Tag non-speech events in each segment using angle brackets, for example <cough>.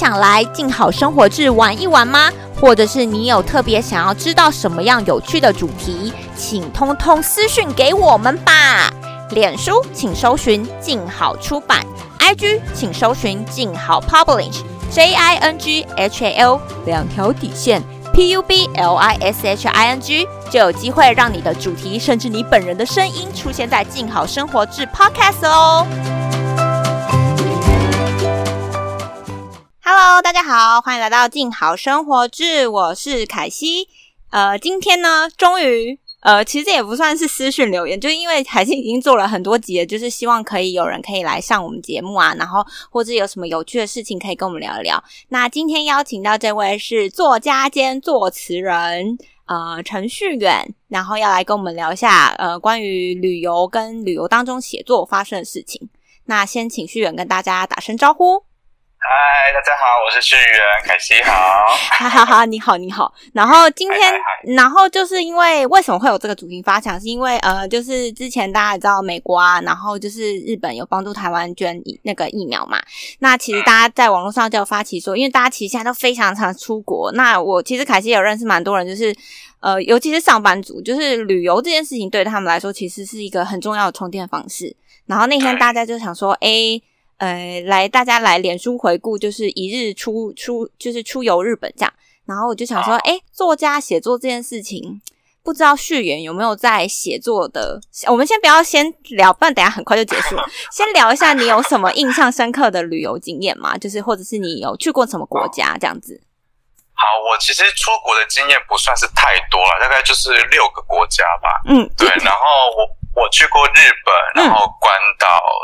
想来静好生活志玩一玩吗？或者是你有特别想要知道什么样有趣的主题，请通通私讯给我们吧。脸书请搜寻静好出版，IG 请搜寻静好 Publish，J I N G H A L 两条底线，P U B L I S H I N G 就有机会让你的主题甚至你本人的声音出现在静好生活志 Podcast 哦。Hello，大家好，欢迎来到静好生活志，我是凯西。呃，今天呢，终于，呃，其实这也不算是私讯留言，就因为凯西已经做了很多集了，就是希望可以有人可以来上我们节目啊，然后或者有什么有趣的事情可以跟我们聊一聊。那今天邀请到这位是作家兼作词人，呃，陈旭远，然后要来跟我们聊一下，呃，关于旅游跟旅游当中写作发生的事情。那先请旭远跟大家打声招呼。嗨，大家好，我是旭元，凯西好。哈哈哈，你好，你好。然后今天，然后就是因为为什么会有这个主题发想，是因为呃，就是之前大家也知道美国啊，然后就是日本有帮助台湾捐那个疫苗嘛。那其实大家在网络上就有发起说，因为大家其实现在都非常常出国。那我其实凯西有认识蛮多人，就是呃，尤其是上班族，就是旅游这件事情对他们来说，其实是一个很重要的充电方式。然后那天大家就想说，哎。呃，来大家来脸书回顾，就是一日出出，就是出游日本这样。然后我就想说，哎，作家写作这件事情，不知道序言有没有在写作的？我们先不要先聊，不然等下很快就结束。<laughs> 先聊一下，你有什么印象深刻的旅游经验吗？就是或者是你有去过什么国家这样子？好，我其实出国的经验不算是太多了，大概就是六个国家吧。嗯，对。<laughs> 然后我。我去过日本，然后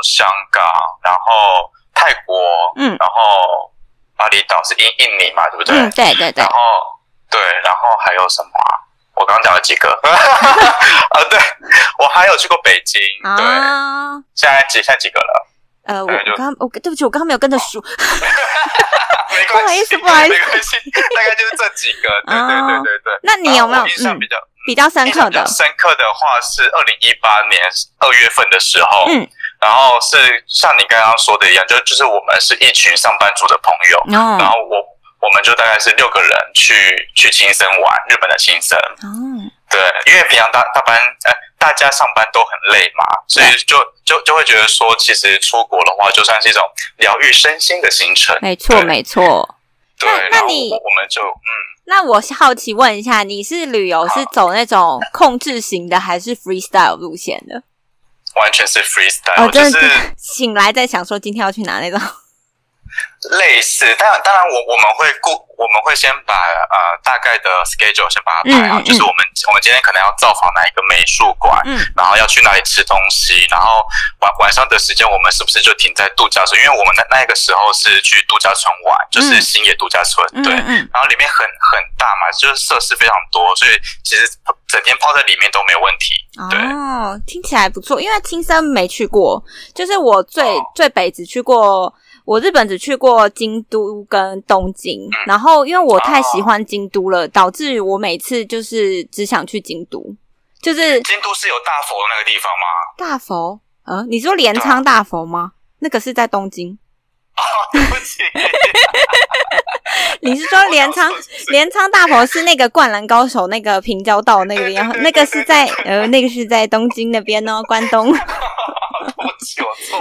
香港，然后泰国，嗯，然后巴厘岛是印印尼嘛，对不对？嗯，对对对。然后对，然后还有什么？我刚刚讲了几个？<laughs> 啊，对，我还有去过北京。对，现在几现在几个了？呃，我刚我对不起，我刚刚没有跟着数。<laughs> 不好意思，不好意思，没关系，大概就是这几个。<laughs> 对对对对对。那你有没有印象比较？比较深刻的，深刻的话是二零一八年二月份的时候，嗯，然后是像你刚刚说的一样，就就是我们是一群上班族的朋友，然后我我们就大概是六个人去去青森玩，日本的青森，嗯，对，因为平常大大班哎大家上班都很累嘛，所以就就就会觉得说，其实出国的话就算是一种疗愈身心的行程，没错没错。对，那你我们就嗯，那我好奇问一下，你是旅游是走那种控制型的，还是 freestyle 路线的？完全是 freestyle，就是醒来在想说今天要去哪那种。类似，当然，当然，我我们会顾，我们会先把呃大概的 schedule 先把它排好，就是我们我们今天可能要造访哪一个美术馆，嗯，然后要去哪里吃东西，然后晚晚上的时间我们是不是就停在度假村？因为我们那那个时候是去度假村玩，就是新野度假村，对，然后里面很很大嘛，就是设施非常多，所以其实整天泡在里面都没有问题。哦，听起来不错，因为青森没去过，就是我最最北只去过。我日本只去过京都跟东京，然后因为我太喜欢京都了，导致我每次就是只想去京都。就是京都是有大佛的那个地方吗？大佛？嗯，你说镰仓大佛吗？那个是在东京。啊对不起。你是说镰仓镰仓大佛是那个灌篮高手那个平交道那个地方？那个是在呃，那个是在东京那边哦，关东。<laughs>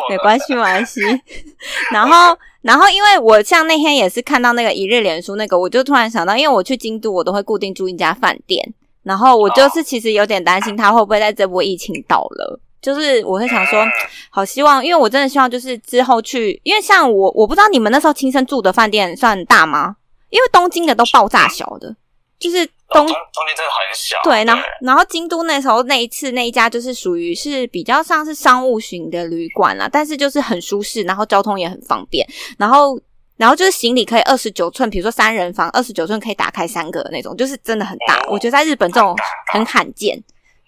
没关系，没关系。<laughs> 然后，然后，因为我像那天也是看到那个一日连书那个，我就突然想到，因为我去京都，我都会固定住一家饭店。然后我就是其实有点担心他会不会在这波疫情倒了，就是我会想说，好希望，因为我真的希望就是之后去，因为像我，我不知道你们那时候亲身住的饭店算大吗？因为东京的都爆炸小的。就是东东京真的很小，对，然后然后京都那时候那一次那一家就是属于是比较像是商务型的旅馆啦，但是就是很舒适，然后交通也很方便，然后然后就是行李可以二十九寸，比如说三人房二十九寸可以打开三个的那种，就是真的很大。我觉得在日本这种很罕见。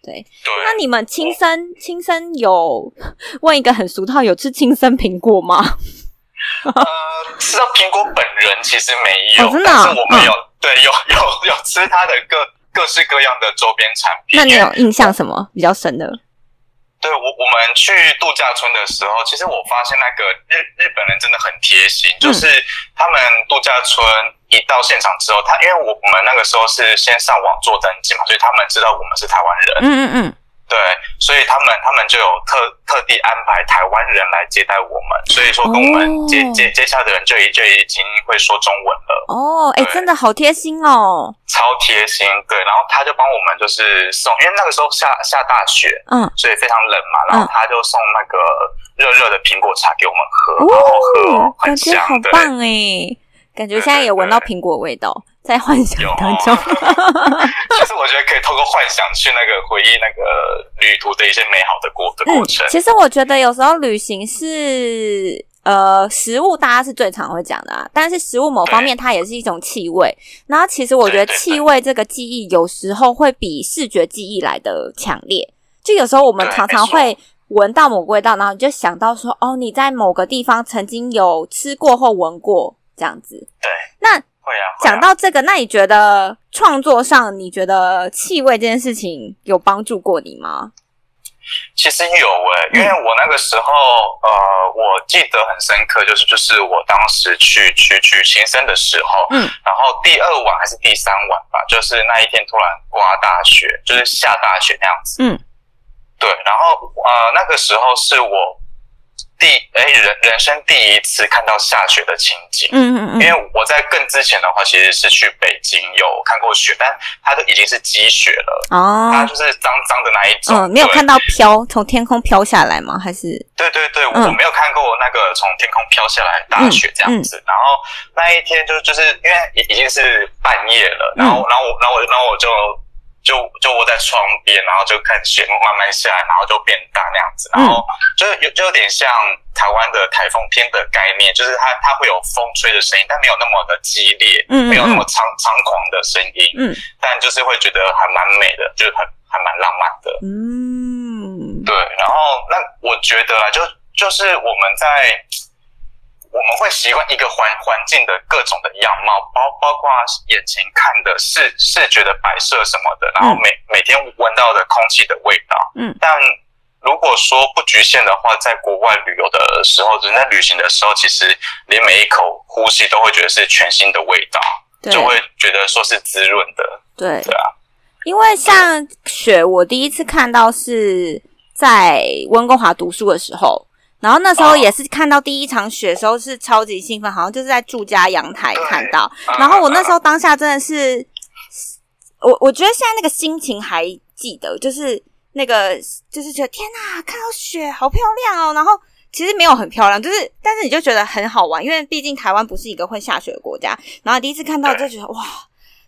对，那你们亲生亲生有 <laughs> 问一个很俗套，有吃亲生苹果吗？呃，<laughs> 吃到苹果本人其实没有，但是，我们有。对，有有有吃它的各各式各样的周边产品。那你有印象什么比较深的？对，对我我们去度假村的时候，其实我发现那个日日本人真的很贴心，就是他们度假村一到现场之后，他因为我我们那个时候是先上网做登记嘛，所以他们知道我们是台湾人。嗯嗯嗯。对，所以他们他们就有特特地安排台湾人来接待我们，所以说跟我们接接接下的人就已就已经会说中文了。哦，哎，真的好贴心哦，超贴心。对，然后他就帮我们就是送，因为那个时候下下大雪，嗯，所以非常冷嘛，然后他就送那个热热的苹果茶给我们喝，然后喝很香，好棒哎，感觉现在也闻到苹果味道。在幻想当中，<laughs> 其实我觉得可以透过幻想去那个回忆那个旅途的一些美好的过的过程。其实我觉得有时候旅行是呃食物，大家是最常会讲的啊。但是食物某方面它也是一种气味。然后其实我觉得气味这个记忆有时候会比视觉记忆来的强烈。就有时候我们常常会闻到某个味道，然后你就想到说哦，你在某个地方曾经有吃过或闻过这样子。对，那。会啊，讲到这个，那你觉得创作上，你觉得气味这件事情有帮助过你吗？其实有诶，因为我那个时候，呃，我记得很深刻，就是就是我当时去去去新生的时候，嗯，然后第二晚还是第三晚吧，就是那一天突然刮大雪，就是下大雪那样子，嗯，对，然后呃，那个时候是我。第哎人人生第一次看到下雪的情景，嗯嗯嗯，因为我在更之前的话，其实是去北京有看过雪，但它都已经是积雪了，哦，它就是脏脏的那一种，嗯，没有看到飘从天空飘下来吗？还是？对对对，我没有看过那个从天空飘下来大雪这样子，然后那一天就就是因为已已经是半夜了，然后然后我然后我然后我就。就就窝在窗边，然后就看雪慢慢下来，然后就变大那样子，然后就有就有点像台湾的台风天的概念，就是它它会有风吹的声音，但没有那么的激烈，嗯，没有那么猖猖狂的声音，嗯，但就是会觉得还蛮美的，就是很还蛮浪漫的，嗯，对，然后那我觉得啊，就就是我们在。我们会习惯一个环环境的各种的样貌，包包括眼前看的视视觉的摆设什么的，然后每每天闻到的空气的味道。嗯，但如果说不局限的话，在国外旅游的时候，人在旅行的时候，其实连每一口呼吸都会觉得是全新的味道，就会觉得说是滋润的。对，对啊，因为像雪，我第一次看到是在温哥华读书的时候。然后那时候也是看到第一场雪的时候是超级兴奋，好像就是在住家阳台看到。然后我那时候当下真的是，我我觉得现在那个心情还记得，就是那个就是觉得天哪，看到雪好漂亮哦。然后其实没有很漂亮，就是但是你就觉得很好玩，因为毕竟台湾不是一个会下雪的国家。然后第一次看到就觉得哇。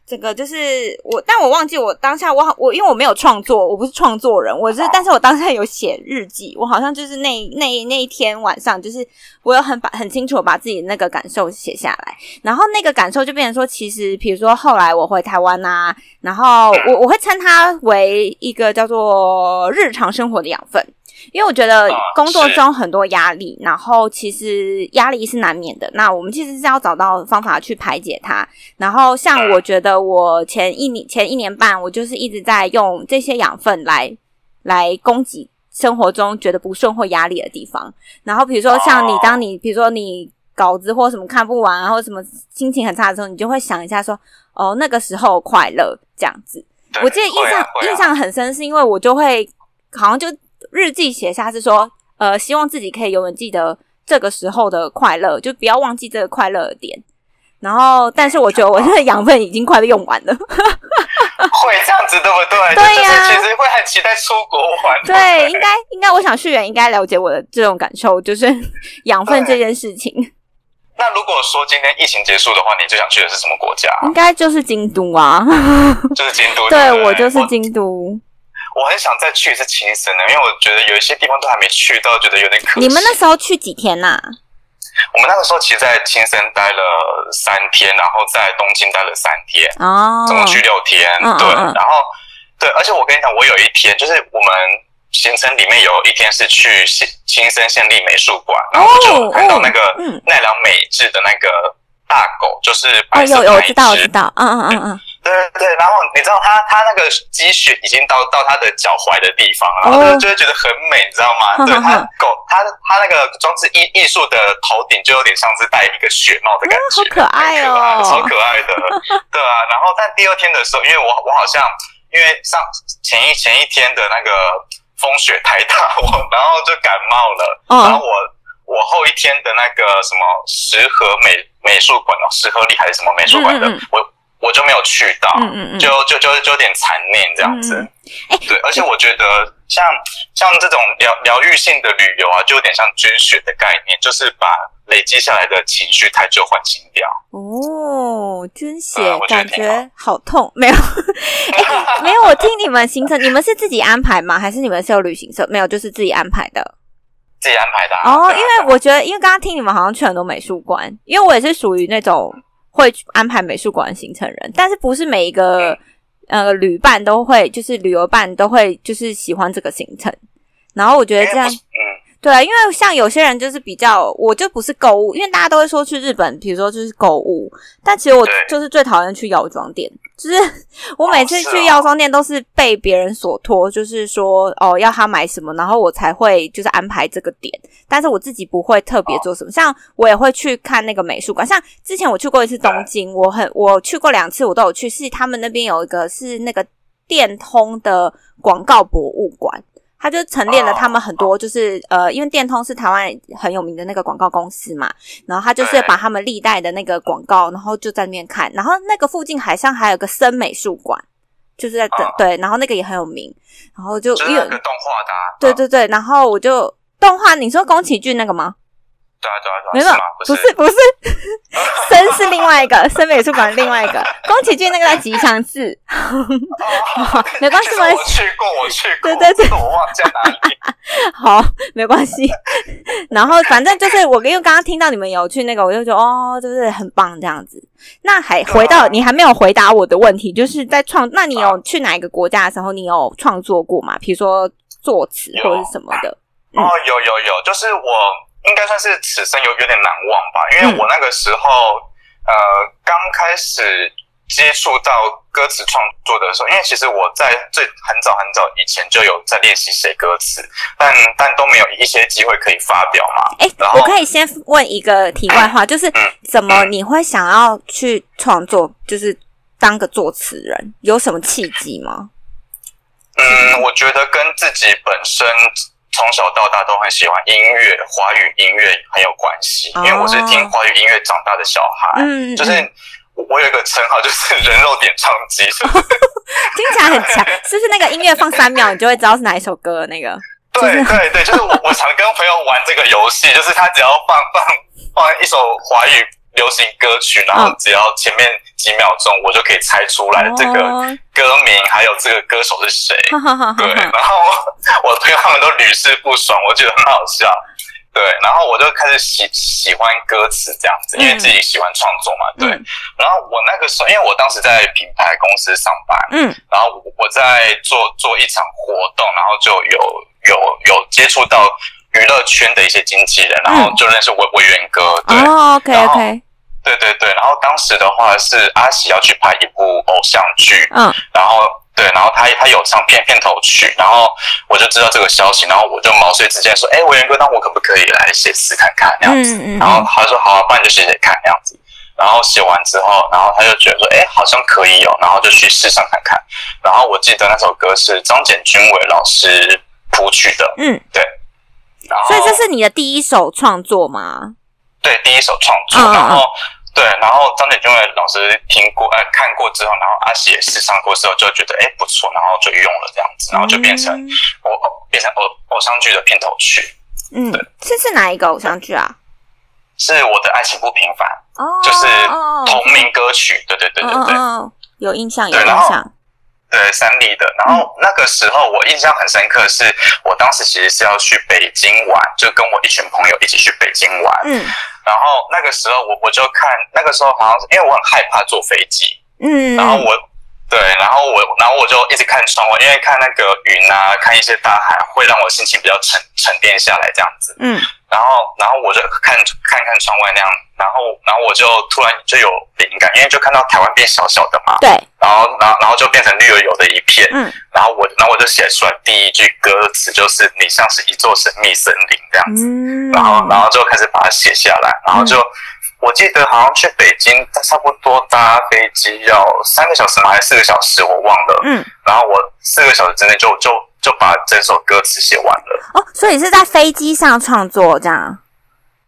整个就是我，但我忘记我当下我我因为我没有创作，我不是创作人，我是，但是我当下有写日记，我好像就是那那那一天晚上，就是我有很把很清楚把自己那个感受写下来，然后那个感受就变成说，其实比如说后来我回台湾呐，然后我我会称它为一个叫做日常生活的养分。因为我觉得工作中很多压力，然后其实压力是难免的。那我们其实是要找到方法去排解它。然后像我觉得我前一年前一年半，我就是一直在用这些养分来来供给生活中觉得不顺或压力的地方。然后比如说像你，当你比如说你稿子或什么看不完，然后什么心情很差的时候，你就会想一下说，哦，那个时候快乐这样子。我记得印象印象很深，是因为我就会好像就。日记写下是说，呃，希望自己可以永远记得这个时候的快乐，就不要忘记这个快乐的点。然后，但是我觉得我现在养分已经快被用完了。<laughs> 会这样子对不对？对呀，其实会很期待出国玩。对，应该应该，我想旭远应该了解我的这种感受，就是养分这件事情。那如果说今天疫情结束的话，你最想去的是什么国家？应该就是京都啊，就是京都。<laughs> 对我就是京都。我很想再去一次青森的，因为我觉得有一些地方都还没去到，觉得有点可惜。你们那时候去几天呐？我们那个时候其实，在青森待了三天，然后在东京待了三天，哦，总共去六天。对，然后对，而且我跟你讲，我有一天就是我们行程里面有一天是去青青森县立美术馆，然后就看到那个奈良美智的那个大狗，就是白色的有有知道我知道，嗯嗯嗯嗯。对对，然后你知道他他那个积雪已经到到他的脚踝的地方，然后就会觉得很美，你知道吗？对他狗，他他那个装置艺艺术的头顶就有点像是戴一个雪帽的感觉，好可爱哦，超可爱的。对啊，然后但第二天的时候，因为我我好像因为上前一前一天的那个风雪太大，我然后就感冒了，然后我我后一天的那个什么石河美美术馆哦，石河里还是什么美术馆的我。我就没有去到，就就就就有点残念这样子。哎，对，而且我觉得像像这种疗疗愈性的旅游啊，就有点像捐血的概念，就是把累积下来的情绪太旧换新掉。哦，捐血感觉好痛，没有 <laughs> <laughs> 没有。我听你们行程，你们是自己安排吗？还是你们是有旅行社？没有，就是自己安排的。自己安排的。哦，因为我觉得，因为刚刚听你们好像去很多美术馆，因为我也是属于那种。会安排美术馆行程人，但是不是每一个呃旅伴都会，就是旅游伴都会，就是喜欢这个行程。然后我觉得这样，对啊，因为像有些人就是比较，我就不是购物，因为大家都会说去日本，比如说就是购物，但其实我就是最讨厌去药妆店。就是 <laughs> 我每次去药妆店都是被别人所托，就是说哦要他买什么，然后我才会就是安排这个点，但是我自己不会特别做什么。像我也会去看那个美术馆，像之前我去过一次东京，我很我去过两次，我都有去，是他们那边有一个是那个电通的广告博物馆。他就陈列了他们很多，就是呃，因为电通是台湾很有名的那个广告公司嘛，然后他就是把他们历代的那个广告，然后就在那边看，然后那个附近海上还有个森美术馆，就是在等对，然后那个也很有名，然后就因为动画的，对对对，然后我就动画，你说宫崎骏那个吗？对啊对啊对啊，没有，不是不是，<laughs> 森是另外一个森美术馆，另外一个宫崎骏那个在吉祥寺，<laughs> 没关系，我去过，我去过，对对对，我忘记哪里。<laughs> 好，没关系。然后反正就是我，因为刚刚听到你们有去那个，我就觉得哦，就是很棒这样子。那还回到你还没有回答我的问题，就是在创，那你有去哪一个国家的时候，你有创作过吗？比如说作词或者什么的？哦，有有有，就是我。应该算是此生有有点难忘吧，因为我那个时候呃刚开始接触到歌词创作的时候，因为其实我在最很早很早以前就有在练习写歌词，但但都没有一些机会可以发表嘛。哎，我可以先问一个题外话，就是怎么你会想要去创作，就是当个作词人，有什么契机吗？嗯，我觉得跟自己本身。从小到大都很喜欢音乐，华语音乐很有关系，因为我是听华语音乐长大的小孩。嗯，就是我有一个称号，就是人肉点唱机，<laughs> 听起来很强。是不是那个音乐放三秒，你就会知道是哪一首歌？那个？对对对，就是我我常跟朋友玩这个游戏，就是他只要放放放一首华语。流行歌曲，然后只要前面几秒钟，我就可以猜出来这个歌名，还有这个歌手是谁。对，然后我朋友他们都屡试不爽，我觉得很好笑。对，然后我就开始喜喜欢歌词这样子，因为自己喜欢创作嘛。对，然后我那个时候，因为我当时在品牌公司上班，嗯，然后我在做做一场活动，然后就有有有接触到娱乐圈的一些经纪人，然后就认识委委员哥。对，OK OK。对对对，然后当时的话是阿喜要去拍一部偶像剧，嗯，然后对，然后他他有唱片片头曲，然后我就知道这个消息，然后我就毛遂自荐说，哎，文员哥，那我可不可以来写诗看看那样子？然后他说好啊，不然就写写看那样子。然后写完之后，然后他就觉得说，哎，好像可以哦，然后就去试唱看看。然后我记得那首歌是张简君伟老师谱曲的，嗯，对。所以这是你的第一首创作吗？对，第一首创作，然后。对，然后张铁军的老师听过，呃，看过之后，然后阿喜也试唱过之后，就觉得哎不错，然后就用了这样子，然后就变成偶变成偶偶像剧的片头曲。嗯，这是哪一个偶像剧啊？是我的爱情不平凡，哦，就是同名歌曲。对对对对对，有印象，有印象。对，三立的。然后那个时候我印象很深刻，是我当时其实是要去北京玩，就跟我一群朋友一起去北京玩。嗯。然后那个时候我我就看，那个时候好像是因为我很害怕坐飞机。嗯。然后我，对，然后我，然后我就一直看窗外，因为看那个云啊，看一些大海，会让我心情比较沉沉淀下来这样子。嗯。然后，然后我就看看看窗外那样然后然后我就突然就有灵感，因为就看到台湾变小小的嘛，对，然后然后然后就变成绿油油的一片，嗯，然后我然后我就写出来第一句歌词，就是你像是一座神秘森林这样子，嗯，然后然后就开始把它写下来，然后就。我记得好像去北京，差不多搭飞机要三个小时吗？还是四个小时？我忘了。嗯。然后我四个小时之内就就就把整首歌词写完了。哦，所以是在飞机上创作这样？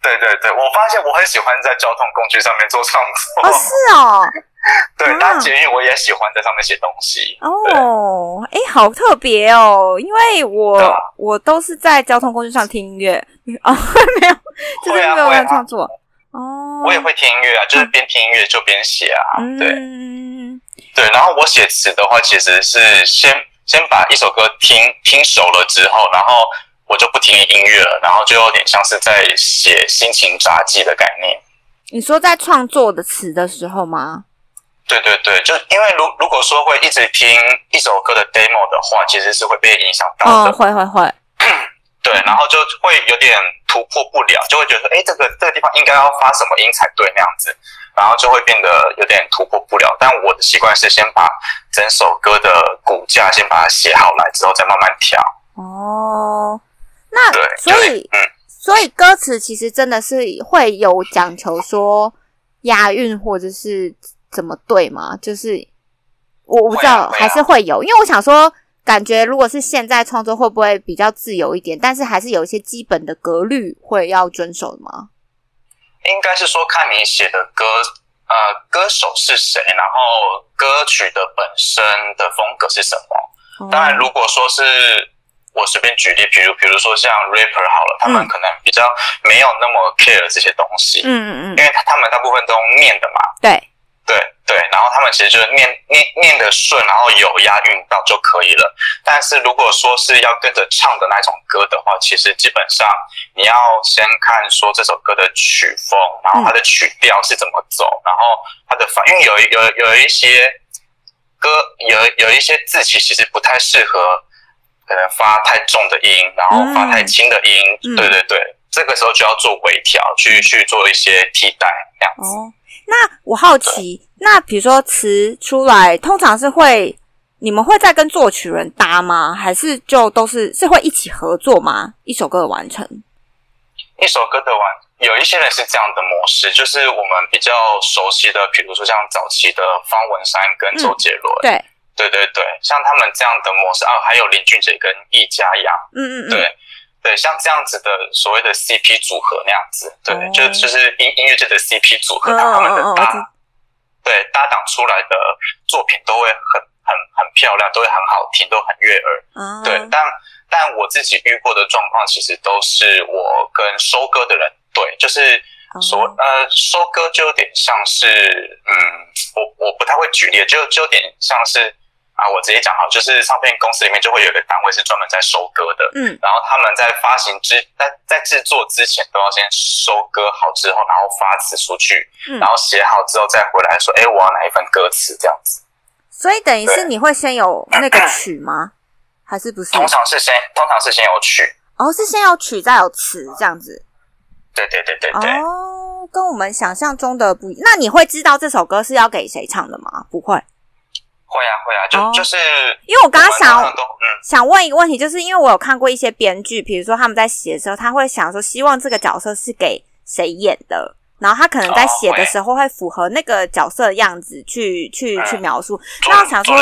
对对对，我发现我很喜欢在交通工具上面做创作。哦，是哦。<laughs> 对，搭捷运我也喜欢在上面写东西。哦，哎，好特别哦，因为我我都是在交通工具上听音乐。<laughs> 哦，没有，<laughs> 就是没有在创作。哦，我也会听音乐啊，就是边听音乐就边写啊，对，对。然后我写词的话，其实是先先把一首歌听听熟了之后，然后我就不听音乐了，然后就有点像是在写心情杂记的概念。你说在创作的词的时候吗？对对对，就因为如如果说会一直听一首歌的 demo 的话，其实是会被影响到的。会会会。对，然后就会有点突破不了，就会觉得说，哎，这个这个地方应该要发什么音才对那样子，然后就会变得有点突破不了。但我的习惯是先把整首歌的骨架先把它写好来，之后再慢慢调。哦，那，所以，嗯，所以歌词其实真的是会有讲求说押韵或者是怎么对吗？就是我不知道，还是会有，因为我想说。感觉如果是现在创作，会不会比较自由一点？但是还是有一些基本的格律会要遵守的吗？应该是说看你写的歌，呃，歌手是谁，然后歌曲的本身的风格是什么。当然，如果说是我随便举例，比如比如说像 rapper 好了，他们可能比较没有那么 care 这些东西，嗯嗯嗯，因为他们大部分都念的嘛，对。对对，然后他们其实就是念念念的顺，然后有押韵到就可以了。但是如果说是要跟着唱的那种歌的话，其实基本上你要先看说这首歌的曲风，然后它的曲调是怎么走，然后它的发，因为有有有一些歌有有一些字其实不太适合，可能发太重的音，然后发太轻的音。对对对，这个时候就要做微调，去去做一些替代这样子。那我好奇，那比如说词出来，通常是会你们会再跟作曲人搭吗？还是就都是是会一起合作吗？一首歌的完成，一首歌的完，有一些人是这样的模式，就是我们比较熟悉的，比如说像早期的方文山跟周杰伦，对对对对，像他们这样的模式啊，还有林俊杰跟易家扬，嗯嗯嗯，对。对，像这样子的所谓的 CP 组合那样子，对，就就是音音乐界的 CP 组合，他们的搭，对搭档出来的作品都会很很很漂亮，都会很好听，都很悦耳。对，但但我自己遇过的状况，其实都是我跟收割的人对，就是所呃收割就有点像是，嗯，我我不太会举例，就就有点像是。啊，我直接讲好，就是唱片公司里面就会有一个单位是专门在收歌的，嗯，然后他们在发行之在在制作之前都要先收歌好之后，然后发词出去，嗯，然后写好之后再回来说，哎，我要哪一份歌词这样子。所以等于是你会先有那个曲吗？还是不是？通常是先通常是先有曲，哦，是先有曲再有词这样子。对对对对对。哦，跟我们想象中的不一。那你会知道这首歌是要给谁唱的吗？不会。会啊会啊，就就是因为我刚刚想想问一个问题，就是因为我有看过一些编剧，比如说他们在写的时候，他会想说希望这个角色是给谁演的，然后他可能在写的时候会符合那个角色的样子去去去描述。那我想说，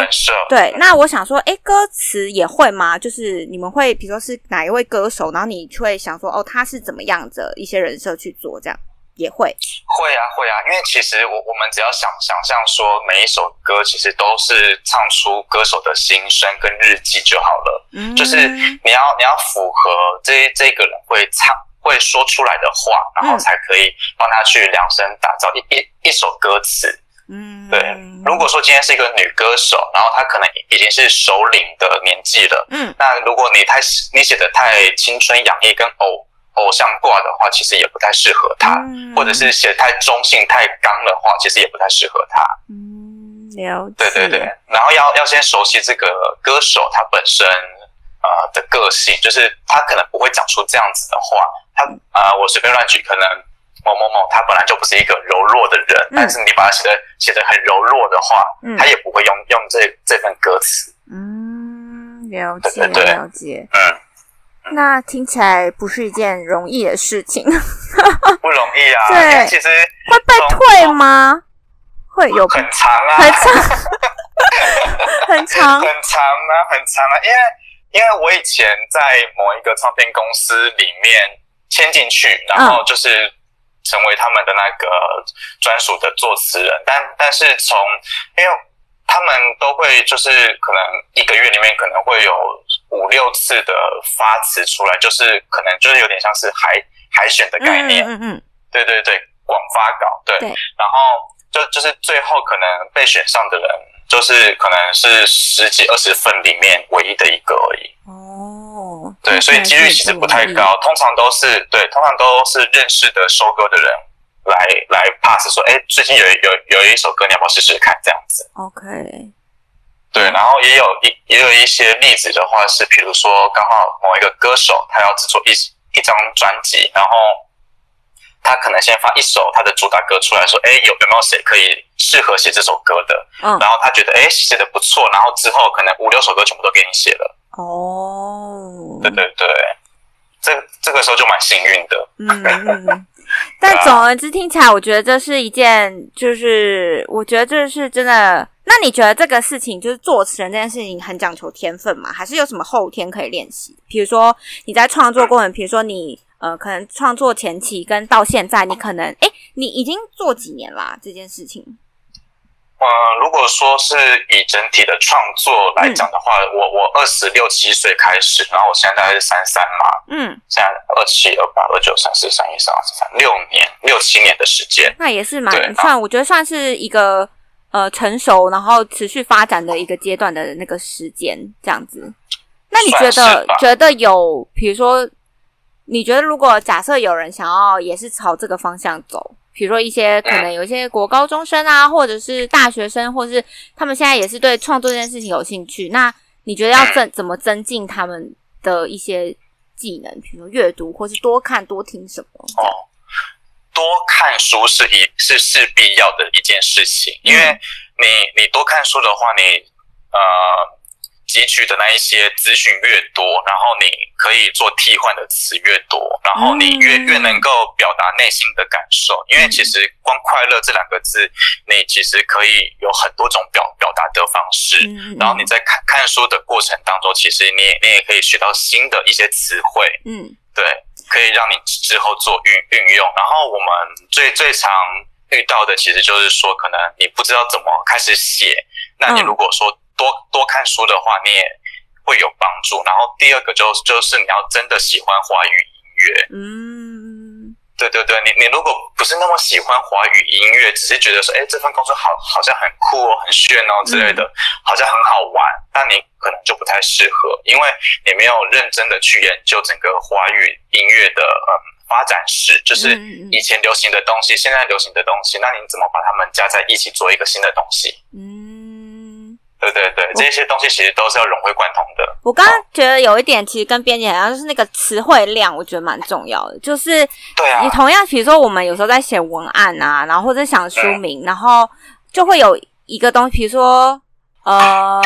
对，那我想说，哎，歌词也会吗？就是你们会，比如说是哪一位歌手，然后你会想说，哦，他是怎么样的一些人设去做这样。也会。会啊会啊，因为其实我我们只要想想象说每一首歌其实都是唱出歌手的心声跟日记就好了，嗯，就是你要你要符合这这个人会唱会说出来的话，然后才可以帮他去量身打造一一一首歌词，嗯，对。如果说今天是一个女歌手，然后她可能已经是首领的年纪了，嗯，那如果你太你写的太青春洋溢跟偶。偶像挂的话，其实也不太适合他，或者是写太中性、太刚的话，其实也不太适合他。嗯，了解。对对对，然后要要先熟悉这个歌手他本身呃的个性，就是他可能不会讲出这样子的话。他啊，我随便乱举，可能某某某他本来就不是一个柔弱的人，但是你把他写的写的很柔弱的话，他也不会用用这这份歌词。嗯，了解了解。嗯。那听起来不是一件容易的事情，<laughs> 不容易啊。对，其实会被退吗？会有很长啊，很长，<laughs> 很长，很长啊，很长啊。因为因为我以前在某一个唱片公司里面签进去，然后就是成为他们的那个专属的作词人。但但是从因为他们都会就是可能一个月里面可能会有。五六次的发词出来，就是可能就是有点像是海海选的概念，嗯嗯，对对对，广发稿，对，然后就就是最后可能被选上的人，就是可能是十几二十份里面唯一的一个而已。哦，对，所以几率其实不太高，通常都是对，通常都是认识的收割的人来来 pass 说，哎，最近有有有一首歌，你要不要试试看？这样子，OK。对，然后也有一也有一些例子的话，是比如说刚好某一个歌手他要制作一一张专辑，然后他可能先发一首他的主打歌出来说，哎，有有没有谁可以适合写这首歌的？嗯，然后他觉得哎写的不错，然后之后可能五六首歌全部都给你写了。哦，对对对，这这个时候就蛮幸运的。<laughs> 嗯。但总而言之，听起来我觉得这是一件，就是我觉得这是真的。那你觉得这个事情，就是作词人这件事情，很讲求天分吗？还是有什么后天可以练习？比如说你在创作过程，比如说你呃，可能创作前期跟到现在，你可能哎，你已经做几年啦这件事情？呃，如果说是以整体的创作来讲的话，我我二十六七岁开始，然后我现在大概是三三嘛，嗯，现在二七二八二九三四三一三二四三六年六七年的时间，那也是蛮算，我觉得算是一个呃成熟，然后持续发展的一个阶段的那个时间这样子。那你觉得觉得有，比如说，你觉得如果假设有人想要也是朝这个方向走？比如说一些可能有一些国高中生啊，或者是大学生，或是他们现在也是对创作这件事情有兴趣。那你觉得要增怎么增进他们的一些技能？比如说阅读，或是多看多听什么？哦，多看书是一是是必要的一件事情，因为你你多看书的话，你呃。汲取的那一些资讯越多，然后你可以做替换的词越多，然后你越越能够表达内心的感受。因为其实光快乐这两个字，你其实可以有很多种表表达的方式。然后你在看看书的过程当中，其实你也你也可以学到新的一些词汇。嗯，对，可以让你之后做运运用。然后我们最最常遇到的，其实就是说，可能你不知道怎么开始写，那你如果说。多多看书的话，你也会有帮助。然后第二个就就是你要真的喜欢华语音乐。嗯，对对对，你你如果不是那么喜欢华语音乐，只是觉得说，哎，这份工作好好像很酷哦，很炫哦之类的，好像很好玩，那你可能就不太适合，因为你没有认真的去研究整个华语音乐的嗯发展史，就是以前流行的东西，现在流行的东西，那你怎么把它们加在一起做一个新的东西？嗯。对对对，这些东西其实都是要融会贯通的。我刚刚觉得有一点，其实跟编辑好像，就是那个词汇量，我觉得蛮重要的。就是你同样，比如说我们有时候在写文案啊，然后或者想书名，然后就会有一个东西，比如说呃，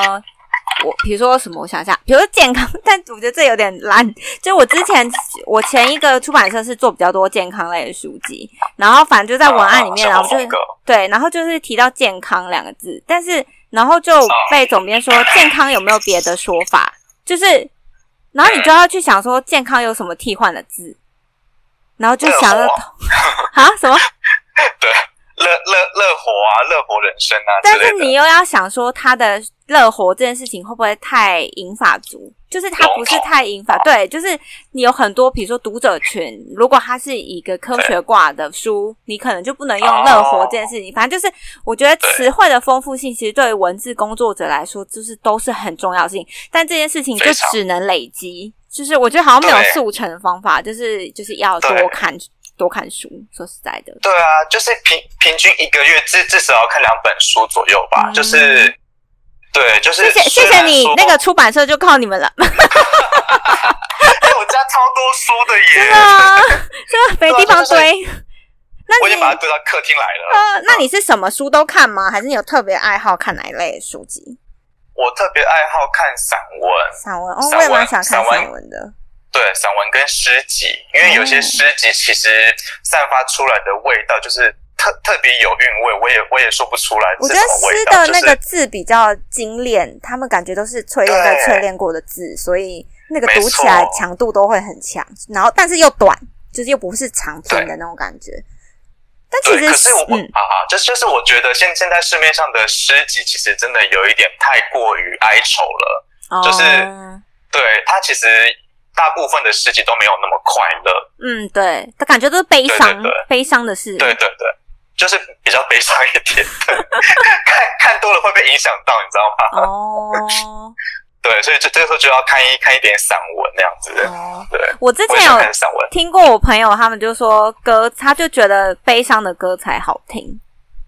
我比如说什么，我想一下，比如说健康，但我觉得这有点烂。就我之前我前一个出版社是做比较多健康类的书籍，然后反正就在文案里面，然后就对，然后就是提到健康两个字，但是。然后就被总编说健康有没有别的说法？就是，然后你就要去想说健康有什么替换的字，然后就想到啊什么？<laughs> 对，乐乐乐活啊，乐活人生啊。但是你又要想说他的。乐活这件事情会不会太引法族？就是他不是太引法，对，就是你有很多，比如说读者群，如果他是一个科学挂的书，你可能就不能用乐活这件事情。反正就是，我觉得词汇的丰富性，其实对于文字工作者来说，就是都是很重要性。但这件事情就只能累积，就是我觉得好像没有速成的方法，就是就是要多看多看书。说实在的，对啊，就是平平均一个月至至少要看两本书左右吧，就是。对，就是谢谢谢谢你，那个出版社就靠你们了。哎，我家超多书的耶，<laughs> 真的，真的没地方堆。那我已经把它堆到客厅来了。呃，那你是什么书都看吗？还是你有特别爱好看哪一类书籍？我特别爱好看散文，散文哦，我也蛮喜欢看散文的。对，散文跟诗集，因为有些诗集其实散发出来的味道就是特特别有韵味，我也我也说不出来。我觉得诗的那个字比较精炼，他们感觉都是淬炼、淬炼过的字，所以那个读起来强度都会很强。然后，但是又短，就是又不是长篇的那种感觉。但其实，可是我啊啊，就就是我觉得现现在市面上的诗集其实真的有一点太过于哀愁了，就是对它其实。大部分的事情都没有那么快乐，嗯，对，他感觉都是悲伤，悲伤的事，对对对，就是比较悲伤一点，<laughs> 看看多了会被影响到，你知道吗？哦，<laughs> 对，所以这这个时候就要看一看一点散文那样子。哦，对，我之前有听过我朋友他们就说歌，他就觉得悲伤的歌才好听，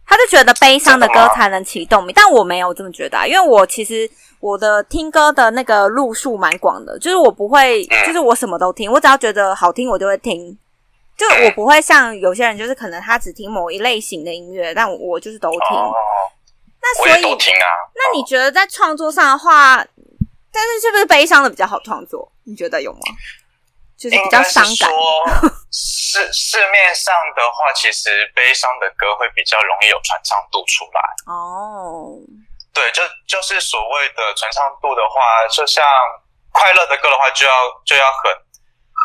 他就觉得悲伤的歌才能启动你，但我没有这么觉得，因为我其实。我的听歌的那个路数蛮广的，就是我不会，就是我什么都听，我只要觉得好听我就会听，就我不会像有些人，就是可能他只听某一类型的音乐，但我就是都听。那所以，那你觉得在创作上的话，但是是不是悲伤的比较好创作？你觉得有吗？就是比较伤感。<laughs> 市市面上的话，其实悲伤的歌会比较容易有传唱度出来。哦。对，就就是所谓的传唱度的话，就像快乐的歌的话，就要就要很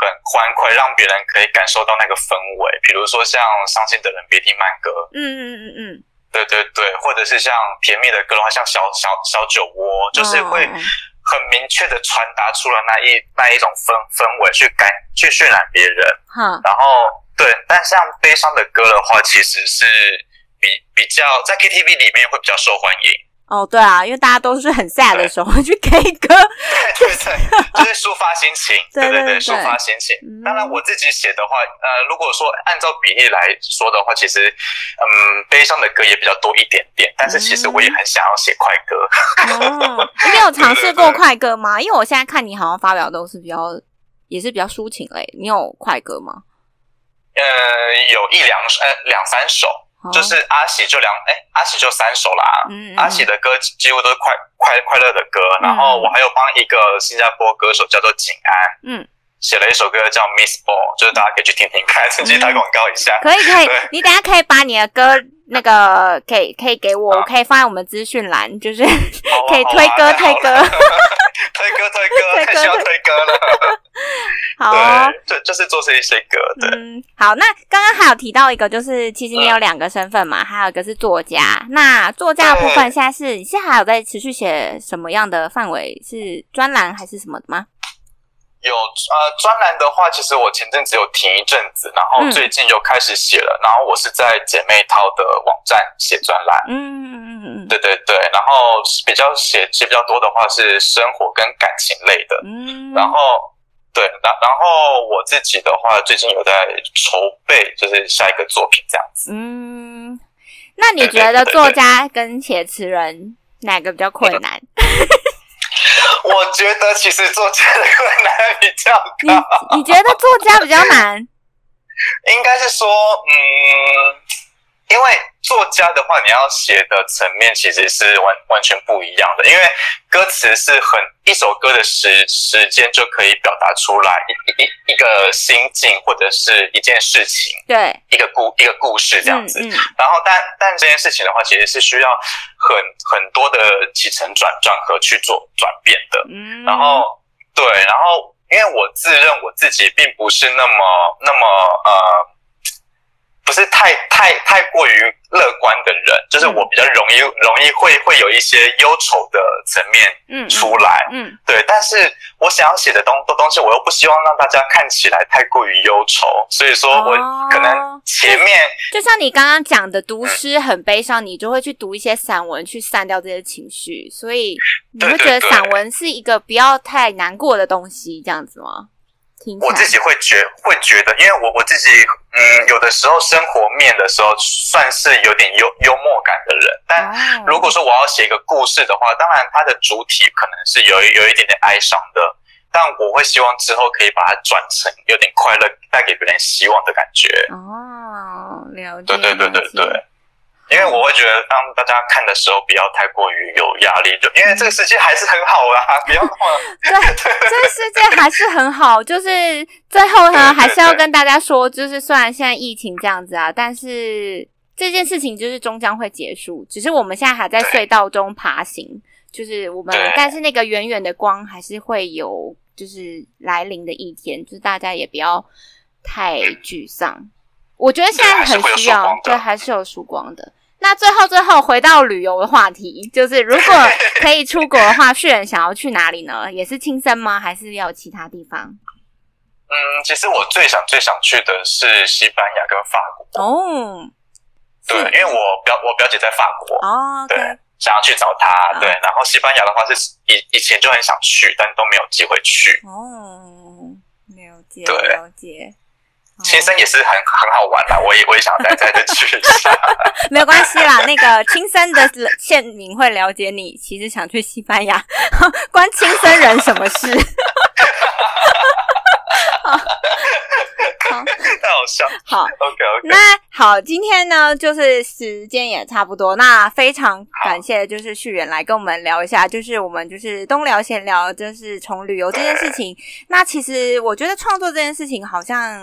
很欢快，让别人可以感受到那个氛围。比如说像伤心的人别听慢歌，嗯嗯嗯嗯，对对对，或者是像甜蜜的歌的话，像小小小酒窝，就是会很明确的传达出了那一那一种氛氛围，去感去渲染别人。嗯，然后对，但像悲伤的歌的话，其实是比比较在 KTV 里面会比较受欢迎。哦，对啊，因为大家都是很 sad 的时候去 K 歌，<laughs> 对对对，就是抒发心情，<laughs> 对对对，抒发心情。当然，我自己写的话，呃，如果说按照比例来说的话，其实，嗯，悲伤的歌也比较多一点点。但是，其实我也很想要写快歌。<laughs> 你有尝试过快歌吗？因为我现在看你好像发表都是比较，也是比较抒情类。你有快歌吗？呃，有一两呃两三首。就是阿喜就两哎，阿喜就三首啦。嗯，阿喜的歌几乎都是快快快乐的歌。然后我还有帮一个新加坡歌手叫做景安，嗯，写了一首歌叫 Miss Ball，就是大家可以去听听看，趁机打广告一下。可以可以，你等下可以把你的歌那个可以可以给我，我可以放在我们资讯栏，就是 <laughs> 可以推歌 <laughs> 推歌。推歌 <laughs> 推歌，太需要推歌了。好，就就是做这一些歌。嗯，好。那刚刚还有提到一个，就是其实你有两个身份嘛，还有一个是作家。那作家的部分，现在是你现在还有在持续写什么样的范围？是专栏还是什么的吗？有呃，专栏的话，其实我前阵子有停一阵子，然后最近又开始写了。然后我是在姐妹淘的网站写专栏。嗯嗯嗯嗯，对对对。然后比较写写比较多的话是生活跟感情类的。嗯。然后对，然然后我自己的话，最近有在筹备，就是下一个作品这样子。嗯。那你觉得作家跟写词人哪个比较困难？我觉得其实作家的困难比较高。你你觉得作家比较难？<laughs> 应该是说，嗯，因为。作家的话，你要写的层面其实是完完全不一样的，因为歌词是很一首歌的时时间就可以表达出来一一一个心境或者是一件事情，对，一个故一个故事这样子。然后，但但这件事情的话，其实是需要很很多的起承转转合去做转变的。嗯，然后对，然后因为我自认我自己并不是那么那么呃。不是太太太过于乐观的人，就是我比较容易容易会会有一些忧愁的层面嗯出来。嗯。对，但是我想要写的东东东西，我又不希望让大家看起来太过于忧愁，所以说我可能前面就像你刚刚讲的，读诗很悲伤，你就会去读一些散文去散掉这些情绪，所以你会觉得散文是一个不要太难过的东西，这样子吗？我自己会觉会觉得，因为我我自己嗯，有的时候生活面的时候算是有点幽幽默感的人，但如果说我要写一个故事的话，当然它的主体可能是有有一点点哀伤的，但我会希望之后可以把它转成有点快乐，带给别人希望的感觉。哦，了解。对对对对对。因为我会觉得，当大家看的时候，不要太过于有压力，就因为这个世界还是很好啦，不要那么 <laughs> 对，这个世界还是很好。就是最后呢，还是要跟大家说，就是虽然现在疫情这样子啊，但是这件事情就是终将会结束，只是我们现在还在隧道中爬行。就是我们，但是那个远远的光还是会有，就是来临的一天，就是大家也不要太沮丧。我觉得现在很需要，对，还是有曙光的。那最后，最后回到旅游的话题，就是如果可以出国的话，旭人想要去哪里呢？也是青森吗？还是要其他地方？嗯，其实我最想、最想去的是西班牙跟法国。哦，对，因为我表我表姐在法国哦，对，想要去找她。对，然后西班牙的话是以以前就很想去，但都没有机会去。哦，了解，了解。青森也是很很好玩啦，<laughs> 我也我也想再再再去一下。<laughs> 没有关系啦，那个青森的县民会了解你，其实想去西班牙，<laughs> 关青森人什么事？好，太好笑。好，OK OK。那好，今天呢，就是时间也差不多。那非常感谢，就是旭远来跟我们聊一下，就是我们就是东聊闲聊，就是从旅游这件事情。那其实我觉得创作这件事情，好像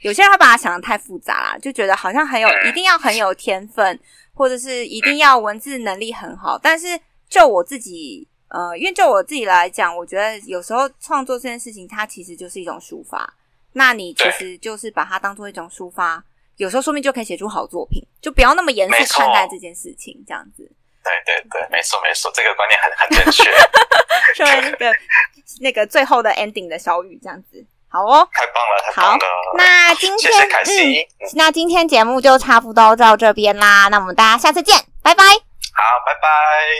有些人会把它想的太复杂啦，就觉得好像很有，一定要很有天分，或者是一定要文字能力很好。但是就我自己，呃，因为就我自己来讲，我觉得有时候创作这件事情，它其实就是一种抒发。那你其实就是把它当做一种抒发，有时候说明就可以写出好作品，就不要那么严肃看待这件事情，这样子。对对对，没错没错，这个观念很很正确。作为那个那个最后的 ending 的小雨，这样子，好哦，太棒了，太棒了。那今天嗯，那今天节目就差不多到这边啦，那我们大家下次见，拜拜。好，拜拜。